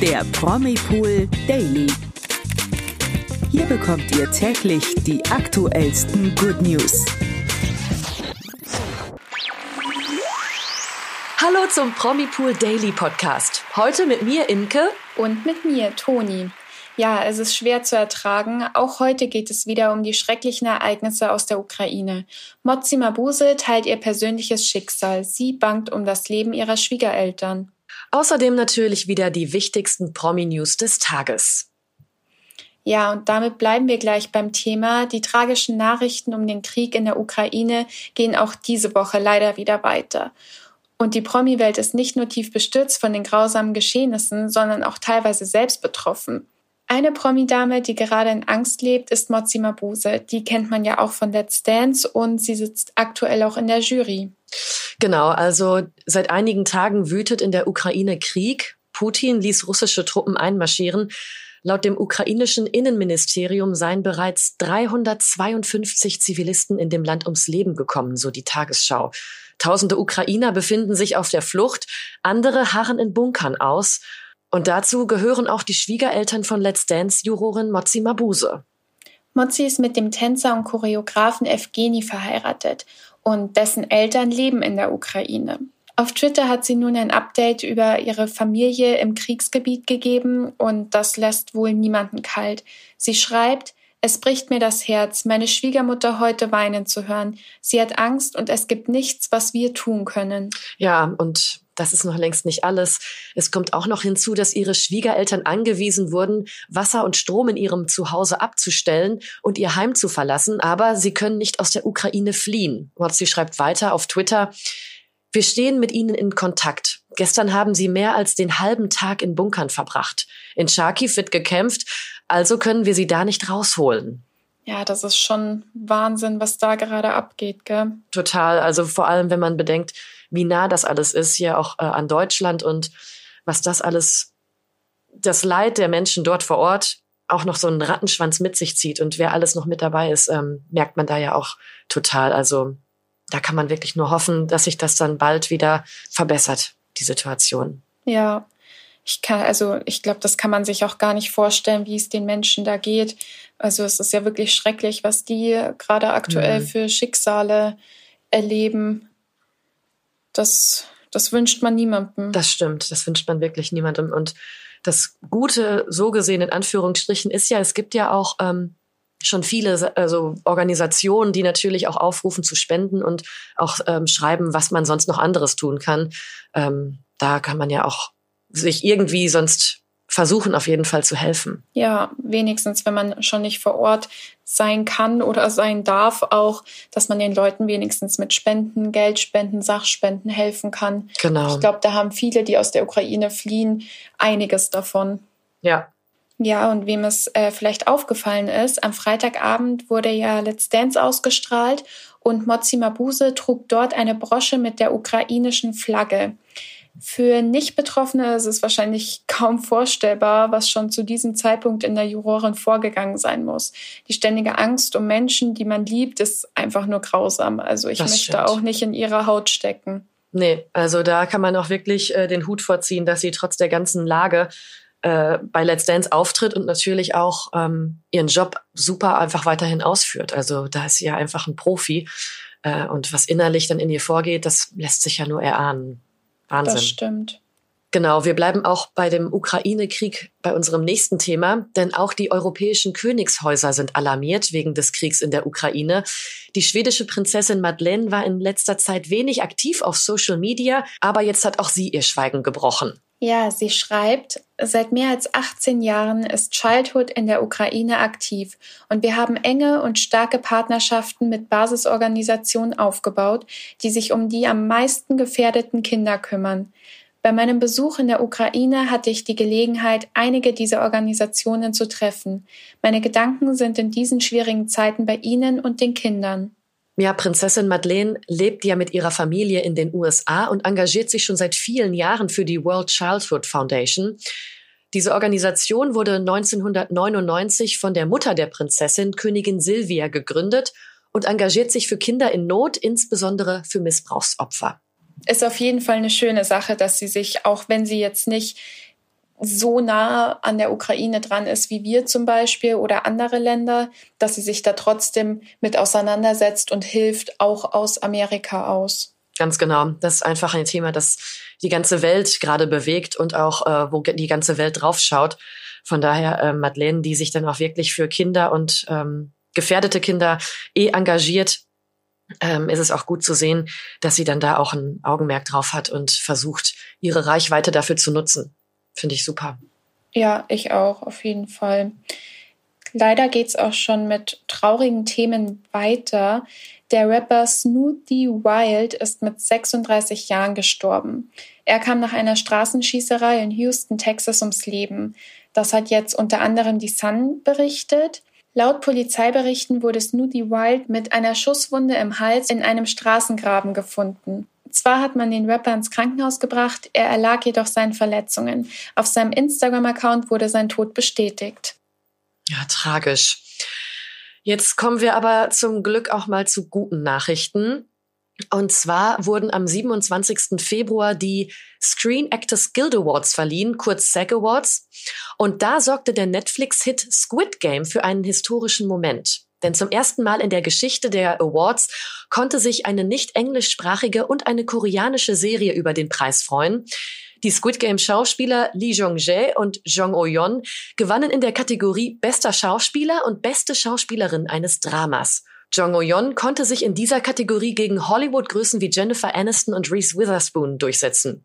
der Promipool Daily. Hier bekommt ihr täglich die aktuellsten Good News. Hallo zum Promipool Daily Podcast. Heute mit mir Imke und mit mir Toni. Ja, es ist schwer zu ertragen. Auch heute geht es wieder um die schrecklichen Ereignisse aus der Ukraine. Mozzi Mabuse teilt ihr persönliches Schicksal. Sie bangt um das Leben ihrer Schwiegereltern. Außerdem natürlich wieder die wichtigsten Promi-News des Tages. Ja, und damit bleiben wir gleich beim Thema. Die tragischen Nachrichten um den Krieg in der Ukraine gehen auch diese Woche leider wieder weiter. Und die Promi-Welt ist nicht nur tief bestürzt von den grausamen Geschehnissen, sondern auch teilweise selbst betroffen. Eine Promi-Dame, die gerade in Angst lebt, ist Mozi Mabuse. Die kennt man ja auch von Let's Dance und sie sitzt aktuell auch in der Jury. Genau, also seit einigen Tagen wütet in der Ukraine Krieg. Putin ließ russische Truppen einmarschieren. Laut dem ukrainischen Innenministerium seien bereits 352 Zivilisten in dem Land ums Leben gekommen, so die Tagesschau. Tausende Ukrainer befinden sich auf der Flucht, andere harren in Bunkern aus. Und dazu gehören auch die Schwiegereltern von Let's Dance-Jurorin Mozi Mabuse. Mozi ist mit dem Tänzer und Choreografen Evgeni verheiratet und dessen Eltern leben in der Ukraine. Auf Twitter hat sie nun ein Update über ihre Familie im Kriegsgebiet gegeben und das lässt wohl niemanden kalt. Sie schreibt, es bricht mir das Herz, meine Schwiegermutter heute weinen zu hören. Sie hat Angst und es gibt nichts, was wir tun können. Ja, und das ist noch längst nicht alles. Es kommt auch noch hinzu, dass ihre Schwiegereltern angewiesen wurden, Wasser und Strom in ihrem Zuhause abzustellen und ihr Heim zu verlassen, aber sie können nicht aus der Ukraine fliehen. Sie schreibt weiter auf Twitter, wir stehen mit ihnen in Kontakt. Gestern haben sie mehr als den halben Tag in Bunkern verbracht. In Charkiw wird gekämpft, also können wir sie da nicht rausholen. Ja, das ist schon Wahnsinn, was da gerade abgeht, gell? Total. Also vor allem, wenn man bedenkt, wie nah das alles ist hier auch äh, an Deutschland und was das alles, das Leid der Menschen dort vor Ort auch noch so einen Rattenschwanz mit sich zieht und wer alles noch mit dabei ist, ähm, merkt man da ja auch total. Also da kann man wirklich nur hoffen, dass sich das dann bald wieder verbessert, die Situation. Ja, ich kann, also ich glaube, das kann man sich auch gar nicht vorstellen, wie es den Menschen da geht. Also es ist ja wirklich schrecklich, was die gerade aktuell mhm. für Schicksale erleben das, das wünscht man niemandem. Das stimmt, das wünscht man wirklich niemandem. Und das Gute, so gesehen in Anführungsstrichen, ist ja, es gibt ja auch ähm, schon viele also Organisationen, die natürlich auch aufrufen zu spenden und auch ähm, schreiben, was man sonst noch anderes tun kann. Ähm, da kann man ja auch sich irgendwie sonst versuchen auf jeden Fall zu helfen. Ja, wenigstens, wenn man schon nicht vor Ort sein kann oder sein darf, auch, dass man den Leuten wenigstens mit Spenden, Geldspenden, Sachspenden helfen kann. Genau. Ich glaube, da haben viele, die aus der Ukraine fliehen, einiges davon. Ja. Ja, und wem es äh, vielleicht aufgefallen ist, am Freitagabend wurde ja Let's Dance ausgestrahlt und Mozi Mabuse trug dort eine Brosche mit der ukrainischen Flagge. Für Nicht-Betroffene ist es wahrscheinlich kaum vorstellbar, was schon zu diesem Zeitpunkt in der Jurorin vorgegangen sein muss. Die ständige Angst um Menschen, die man liebt, ist einfach nur grausam. Also ich das möchte stimmt. auch nicht in ihrer Haut stecken. Nee, also da kann man auch wirklich äh, den Hut vorziehen, dass sie trotz der ganzen Lage äh, bei Let's Dance auftritt und natürlich auch ähm, ihren Job super einfach weiterhin ausführt. Also da ist sie ja einfach ein Profi. Äh, und was innerlich dann in ihr vorgeht, das lässt sich ja nur erahnen. Wahnsinn. Das stimmt. Genau, wir bleiben auch bei dem Ukraine-Krieg bei unserem nächsten Thema, denn auch die europäischen Königshäuser sind alarmiert wegen des Kriegs in der Ukraine. Die schwedische Prinzessin Madeleine war in letzter Zeit wenig aktiv auf Social Media, aber jetzt hat auch sie ihr Schweigen gebrochen. Ja, sie schreibt, seit mehr als 18 Jahren ist Childhood in der Ukraine aktiv und wir haben enge und starke Partnerschaften mit Basisorganisationen aufgebaut, die sich um die am meisten gefährdeten Kinder kümmern. Bei meinem Besuch in der Ukraine hatte ich die Gelegenheit, einige dieser Organisationen zu treffen. Meine Gedanken sind in diesen schwierigen Zeiten bei Ihnen und den Kindern. Ja, Prinzessin Madeleine lebt ja mit ihrer Familie in den USA und engagiert sich schon seit vielen Jahren für die World Childhood Foundation. Diese Organisation wurde 1999 von der Mutter der Prinzessin, Königin Silvia, gegründet und engagiert sich für Kinder in Not, insbesondere für Missbrauchsopfer. Ist auf jeden Fall eine schöne Sache, dass sie sich, auch wenn sie jetzt nicht so nah an der Ukraine dran ist wie wir zum Beispiel oder andere Länder, dass sie sich da trotzdem mit auseinandersetzt und hilft, auch aus Amerika aus. Ganz genau. Das ist einfach ein Thema, das die ganze Welt gerade bewegt und auch, äh, wo die ganze Welt draufschaut. Von daher, äh, Madeleine, die sich dann auch wirklich für Kinder und ähm, gefährdete Kinder eh engagiert, ähm, ist es auch gut zu sehen, dass sie dann da auch ein Augenmerk drauf hat und versucht, ihre Reichweite dafür zu nutzen. Finde ich super. Ja, ich auch, auf jeden Fall. Leider geht's auch schon mit traurigen Themen weiter. Der Rapper Snooty Wild ist mit 36 Jahren gestorben. Er kam nach einer Straßenschießerei in Houston, Texas ums Leben. Das hat jetzt unter anderem die Sun berichtet. Laut Polizeiberichten wurde Snooty Wild mit einer Schusswunde im Hals in einem Straßengraben gefunden. Zwar hat man den Rapper ins Krankenhaus gebracht, er erlag jedoch seinen Verletzungen. Auf seinem Instagram-Account wurde sein Tod bestätigt. Ja, tragisch. Jetzt kommen wir aber zum Glück auch mal zu guten Nachrichten. Und zwar wurden am 27. Februar die Screen Actors Guild Awards verliehen, kurz SAG Awards. Und da sorgte der Netflix-Hit Squid Game für einen historischen Moment. Denn zum ersten Mal in der Geschichte der Awards konnte sich eine nicht englischsprachige und eine koreanische Serie über den Preis freuen. Die Squid Game Schauspieler Lee Jong-jae und Jong Oh-yeon gewannen in der Kategorie Bester Schauspieler und Beste Schauspielerin eines Dramas. Jong Oh-yeon konnte sich in dieser Kategorie gegen Hollywood-Größen wie Jennifer Aniston und Reese Witherspoon durchsetzen.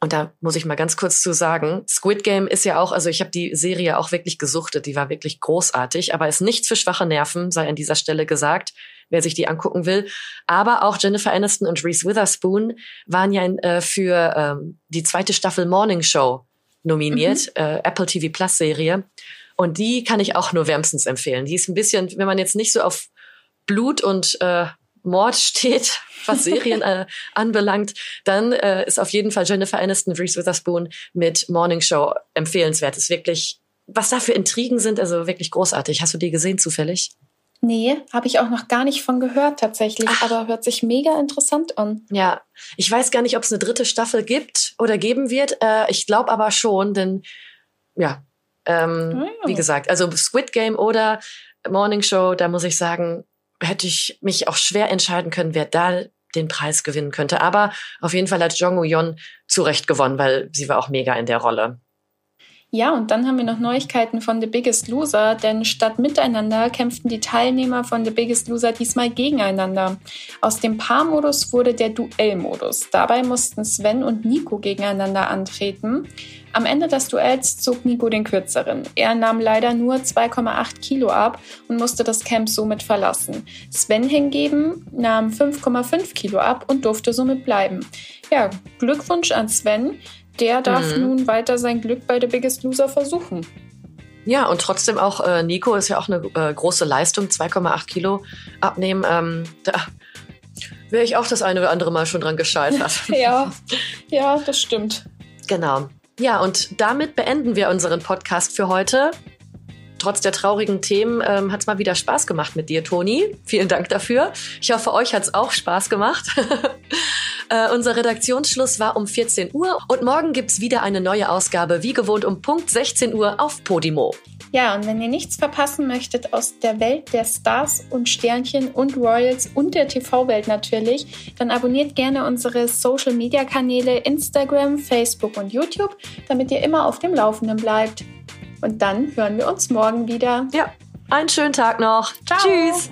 Und da muss ich mal ganz kurz zu sagen, Squid Game ist ja auch, also ich habe die Serie auch wirklich gesuchtet, die war wirklich großartig, aber ist nichts für schwache Nerven, sei an dieser Stelle gesagt, wer sich die angucken will. Aber auch Jennifer Aniston und Reese Witherspoon waren ja in, äh, für ähm, die zweite Staffel Morning Show nominiert, mhm. äh, Apple TV Plus Serie. Und die kann ich auch nur wärmstens empfehlen. Die ist ein bisschen, wenn man jetzt nicht so auf Blut und äh, Mord steht, was Serien äh, anbelangt, dann äh, ist auf jeden Fall Jennifer Aniston, Reese Witherspoon mit Morning Show empfehlenswert. Ist wirklich, was da für Intrigen sind, also wirklich großartig. Hast du die gesehen zufällig? Nee, habe ich auch noch gar nicht von gehört tatsächlich, Ach. aber hört sich mega interessant an. Ja, ich weiß gar nicht, ob es eine dritte Staffel gibt oder geben wird. Äh, ich glaube aber schon, denn ja, ähm, oh. wie gesagt, also Squid Game oder Morning Show, da muss ich sagen, hätte ich mich auch schwer entscheiden können, wer da den Preis gewinnen könnte. Aber auf jeden Fall hat Jong Woo-yeon zu Recht gewonnen, weil sie war auch mega in der Rolle. Ja, und dann haben wir noch Neuigkeiten von The Biggest Loser, denn statt miteinander kämpften die Teilnehmer von The Biggest Loser diesmal gegeneinander. Aus dem Paarmodus wurde der Duellmodus. Dabei mussten Sven und Nico gegeneinander antreten. Am Ende des Duells zog Nico den kürzeren. Er nahm leider nur 2,8 Kilo ab und musste das Camp somit verlassen. Sven hingegen nahm 5,5 Kilo ab und durfte somit bleiben. Ja, Glückwunsch an Sven der darf mhm. nun weiter sein Glück bei The Biggest Loser versuchen. Ja, und trotzdem auch äh, Nico ist ja auch eine äh, große Leistung, 2,8 Kilo abnehmen. Ähm, da wäre ich auch das eine oder andere Mal schon dran gescheitert. ja, ja, das stimmt. Genau. Ja, und damit beenden wir unseren Podcast für heute. Trotz der traurigen Themen ähm, hat es mal wieder Spaß gemacht mit dir, Toni. Vielen Dank dafür. Ich hoffe, euch hat es auch Spaß gemacht. Äh, unser Redaktionsschluss war um 14 Uhr und morgen gibt es wieder eine neue Ausgabe, wie gewohnt um Punkt 16 Uhr auf Podimo. Ja, und wenn ihr nichts verpassen möchtet aus der Welt der Stars und Sternchen und Royals und der TV-Welt natürlich, dann abonniert gerne unsere Social-Media-Kanäle Instagram, Facebook und YouTube, damit ihr immer auf dem Laufenden bleibt. Und dann hören wir uns morgen wieder. Ja, einen schönen Tag noch. Ciao. Tschüss.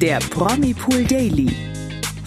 Der Promi Pool Daily